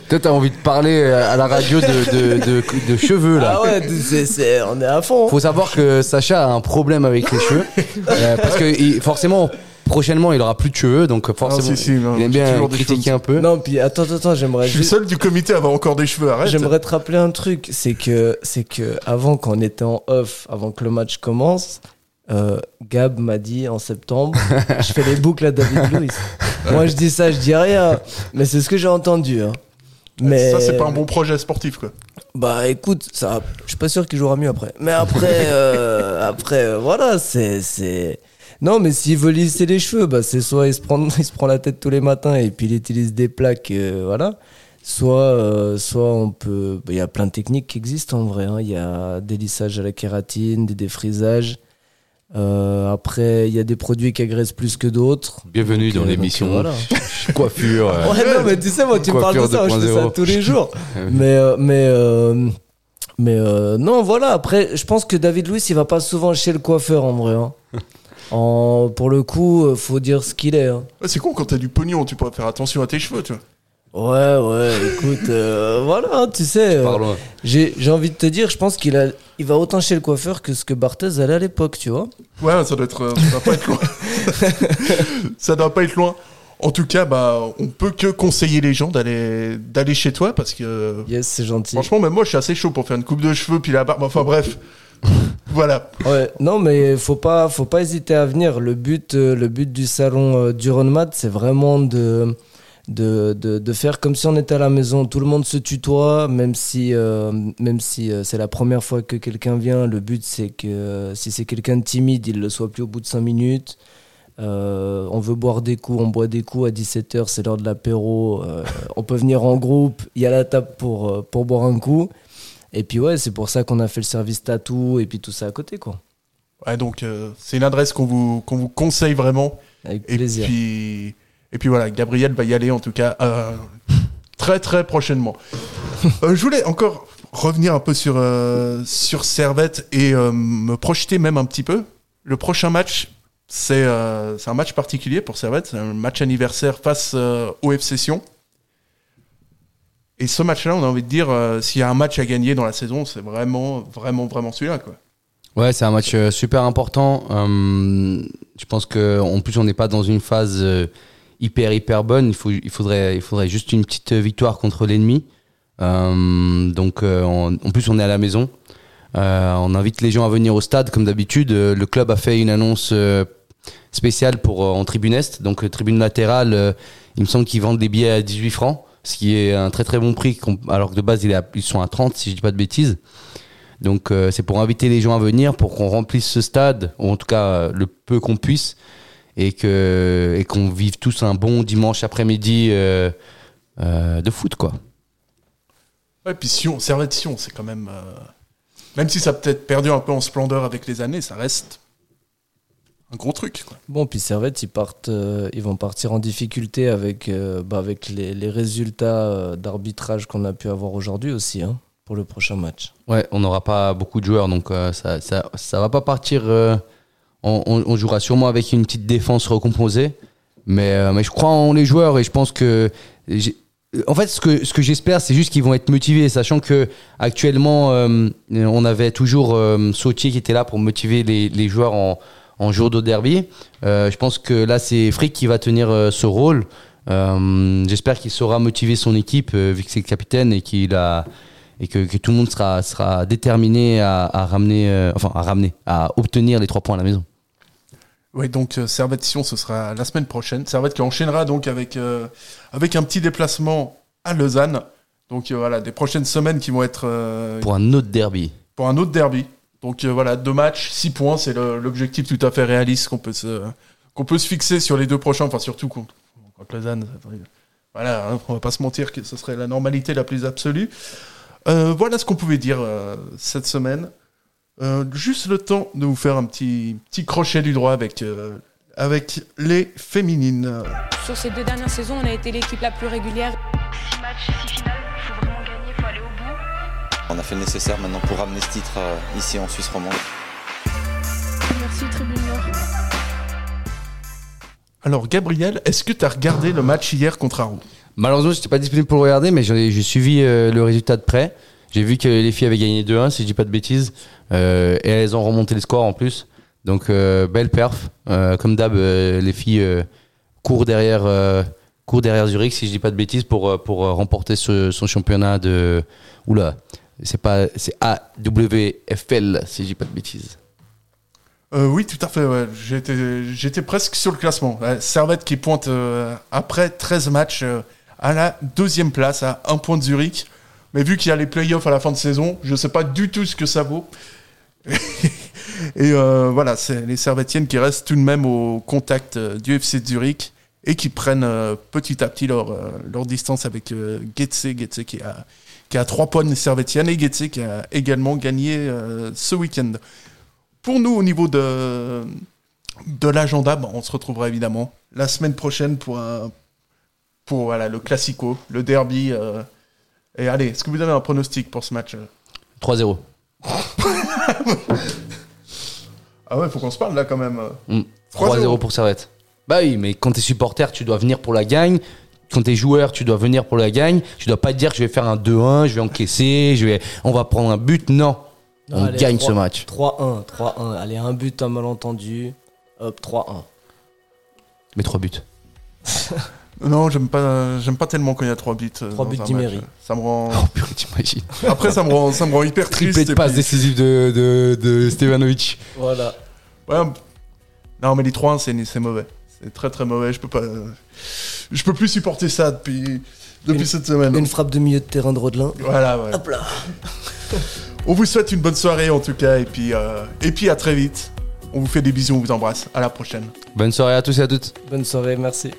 Toi, t'as envie de parler à la radio de, de, de, de cheveux, là. Ah ouais, c'est, c'est- on est à fond. Faut savoir que Sacha a un problème avec les cheveux. Euh, parce que il- forcément, prochainement, il aura plus de cheveux. Donc, forcément, Ah, si, si, non, il aime j'ai bien toujours des critiquer cheveux. un peu. Non, puis attends, attends, attends, j'aimerais Je suis le juste- seul du comité à avoir encore des cheveux, arrête. J'aimerais te rappeler un truc, c'est que, c'est que avant qu'on était en off, avant que le match commence, euh, Gab m'a dit en septembre, je fais les boucles à David Luiz. Moi je dis ça, je dis rien, mais c'est ce que j'ai entendu. hein. Mais Ça, c'est pas un bon projet sportif, quoi. bah écoute, ça, je suis pas sûr qu'il jouera mieux après. Mais après, euh, après, euh, voilà, c'est, c'est. Non, mais s'il veut lisser les cheveux, bah c'est soit il se prend, il se prend la tête tous les matins et puis il utilise des plaques, euh, voilà. Soit, euh, soit on peut. bah, Il y a plein de techniques qui existent en vrai. hein. Il y a des lissages à la kératine, des défrisages. Euh, après, il y a des produits qui agressent plus que d'autres. Bienvenue Donc, dans euh, l'émission voilà. Coiffure. euh, Ouais, non, mais tu sais, moi, tu me parles de ça, je fais ça 2.0. tous les jours. Ah mais, euh, mais, euh, mais euh, non, voilà. Après, je pense que David Louis, il va pas souvent chez le coiffeur en vrai. hein. En, pour le coup, euh, faut dire ce qu'il est. hein. Ouais, c'est con, quand t'as du pognon, tu pourrais faire attention à tes cheveux, tu vois. Ouais, ouais, écoute, euh, voilà, hein, tu sais. euh, j'ai j'ai envie de te dire, je pense qu'il a, il va autant chez le coiffeur que ce que Barthez allait à l'époque, tu vois. Ouais, ça doit être, euh, ça doit pas être loin. ça doit pas être loin. En tout cas, bah, on peut que conseiller les gens d'aller, d'aller chez toi parce que, Yes, c'est gentil. franchement, même moi, je suis assez chaud pour faire une coupe de cheveux puis la barbe. Enfin, bref. voilà. Ouais, non, mais faut pas, faut pas hésiter à venir. Le but, le but du salon euh, du Ronmat, c'est vraiment de, de, de, de faire comme si on était à la maison. Tout le monde se tutoie, même si, euh, même si euh, c'est la première fois que quelqu'un vient. Le but, c'est que euh, si c'est quelqu'un de timide, il le soit plus au bout de 5 minutes. On veut boire des coups, on boit des coups à 17h, c'est l'heure de l'apéro. on peut venir en groupe, il y a la table pour, pour boire un coup. Et puis ouais, c'est pour ça qu'on a fait le service tatou et puis tout ça à côté, quoi. Ouais, donc, c'est une adresse qu'on vous, qu'on vous conseille vraiment. Avec Et plaisir. puis, et puis voilà, Gabriel va y aller en tout cas euh, très très prochainement. Euh, je voulais encore revenir un peu sur, euh, sur Servette et me projeter même un petit peu. Le prochain match, c'est un match particulier pour Servette, c'est un match anniversaire face au FC Sion. Et ce match-là, on a envie de dire, s'il y a un match à gagner dans la saison, c'est vraiment, vraiment, vraiment celui-là. Ouais, c'est un match super important. Je pense que en plus on n'est pas dans une phase hyper hyper bonne. Il faut, il faudrait, il faudrait juste une petite victoire contre l'ennemi. Euh, donc euh, en, plus on est à la maison. Euh, on invite les gens à venir au stade comme d'habitude. Le club a fait une annonce spéciale pour en tribune est. Donc tribune latérale, il me semble qu'ils vendent des billets à 18 francs, ce qui est un très très bon prix. Alors que de base ils sont à 30 si je dis pas de bêtises. Donc c'est pour inviter les gens à venir, pour qu'on remplisse ce stade, ou en tout cas le peu qu'on puisse, et que et qu'on vive tous un bon dimanche après-midi euh, euh, de foot quoi. Ouais, puis Sion, Servette Sion, c'est quand même. euh, même si ça a peut-être perdu un peu en splendeur avec les années, ça reste un gros truc. Quoi. Bon, puis Servette, ils, partent, euh, ils vont partir en difficulté avec, euh, bah, avec les, les résultats euh, d'arbitrage qu'on a pu avoir aujourd'hui aussi, hein, pour le prochain match. Ouais, on n'aura pas beaucoup de joueurs, donc euh, ça, ça, ça va pas partir. On, jouera sûrement avec une petite défense recomposée, mais, euh, mais je crois en les joueurs et je pense que. En fait, ce que, ce que j'espère, c'est juste qu'ils vont être motivés, sachant que actuellement, euh, on avait toujours euh, Sautier qui était là pour motiver les, les joueurs en, jour de derby. Je pense que là, c'est Frick qui va tenir ce rôle. J'espère qu'il saura motiver son équipe, vu que c'est le capitaine et qu'il a et que, que tout le monde sera, sera déterminé à, ramener, enfin à ramener, à obtenir les trois points à la maison. Ouais, donc euh, Servette Sion, ce sera la semaine prochaine. Servette qui enchaînera donc avec, euh, avec un petit déplacement à Lausanne. Donc euh, voilà, des prochaines semaines qui vont être euh, Pour un autre derby. pour un autre derby. Donc voilà, deux matchs, six points, c'est l'objectif tout à fait réaliste qu'on peut se qu'on peut se fixer sur les deux prochains, enfin surtout contre, contre Lausanne. Voilà, hein, on va pas se mentir que ce serait la normalité la plus absolue. Voilà ce qu'on pouvait dire cette semaine. Euh, juste le temps de vous faire un petit petit crochet du droit avec euh, avec les féminines. Sur ces deux dernières saisons, on a été l'équipe la plus régulière. 6 matchs, 6 finales, il faut vraiment gagner, il faut aller au bout. On a fait le nécessaire maintenant pour ramener ce titre euh, ici en Suisse romande. Merci Tribune Nord. Alors Gabriel, est-ce que tu as regardé le match hier contre Arrow Malheureusement, je n'étais pas disponible pour le regarder, mais j'ai suivi euh, le résultat de près. J'ai vu que les filles avaient gagné 2-1, si je dis pas de bêtises. Euh, et elles ont remonté le score en plus. Donc, euh, belle perf. Euh, comme d'hab, les filles courent, derrière, courent derrière Zurich, si je dis pas de bêtises, pour, pour remporter son championnat de. Oula, c'est pas. C'est AWFL, si je dis pas de bêtises. Oui, tout à fait. J'étais, presque sur le classement. Servette qui pointe après 13 matchs à la deuxième place, à un point de Zurich. Mais vu qu'il y a les playoffs à la fin de saison, je ne sais pas du tout ce que ça vaut. et euh, voilà, c'est les Servettiennes qui restent tout de même au contact euh, du FC Zurich et qui prennent euh, petit à petit leur, distance avec euh, Getse. Qui a, qui a 3 points de Servettienne et Getse qui a également gagné ce week-end. Pour nous, au niveau de, de l'agenda, bon, on se retrouvera évidemment la semaine prochaine pour, pour voilà, le classico, le derby. Euh. Et allez, est-ce que vous avez un pronostic pour ce match euh 3-0. Ah ouais, faut qu'on se parle là quand même. Mm. 3-0 pour Servette. Bah oui, mais quand t'es supporter, tu dois venir pour la gagne. Quand t'es joueur, tu dois venir pour la gagne. Tu dois pas te dire que je vais faire un 2-1, je vais encaisser, je vais, on va prendre un but. Non. On Allez, gagne 3 ce match. 3-1, 3-1. Allez, un but, un malentendu. Hop, 3-1. Mais 3 buts. Non, j'aime pas, j'aime pas tellement quand il y a 3 buts. euh, Trois dans buts un d'Imery. Ça me rend. Oh purée, t'imagines. Après, ça me rend, ça me rend hyper triste. Triplé de passe puis- décisive de, de, de Stevanovic. Voilà. Ouais, non, mais les 3-1, c'est, c'est mauvais. C'est très très mauvais. Je peux pas. Je peux plus supporter ça depuis, depuis Une- cette semaine. Une frappe de milieu de terrain de Rodelin. Voilà, ouais. Hop là. On vous souhaite une bonne soirée en tout cas. Et puis, euh, et puis à très vite. On vous fait des bisous, on vous embrasse. À la prochaine. Bonne soirée à tous et à toutes. Bonne soirée, merci.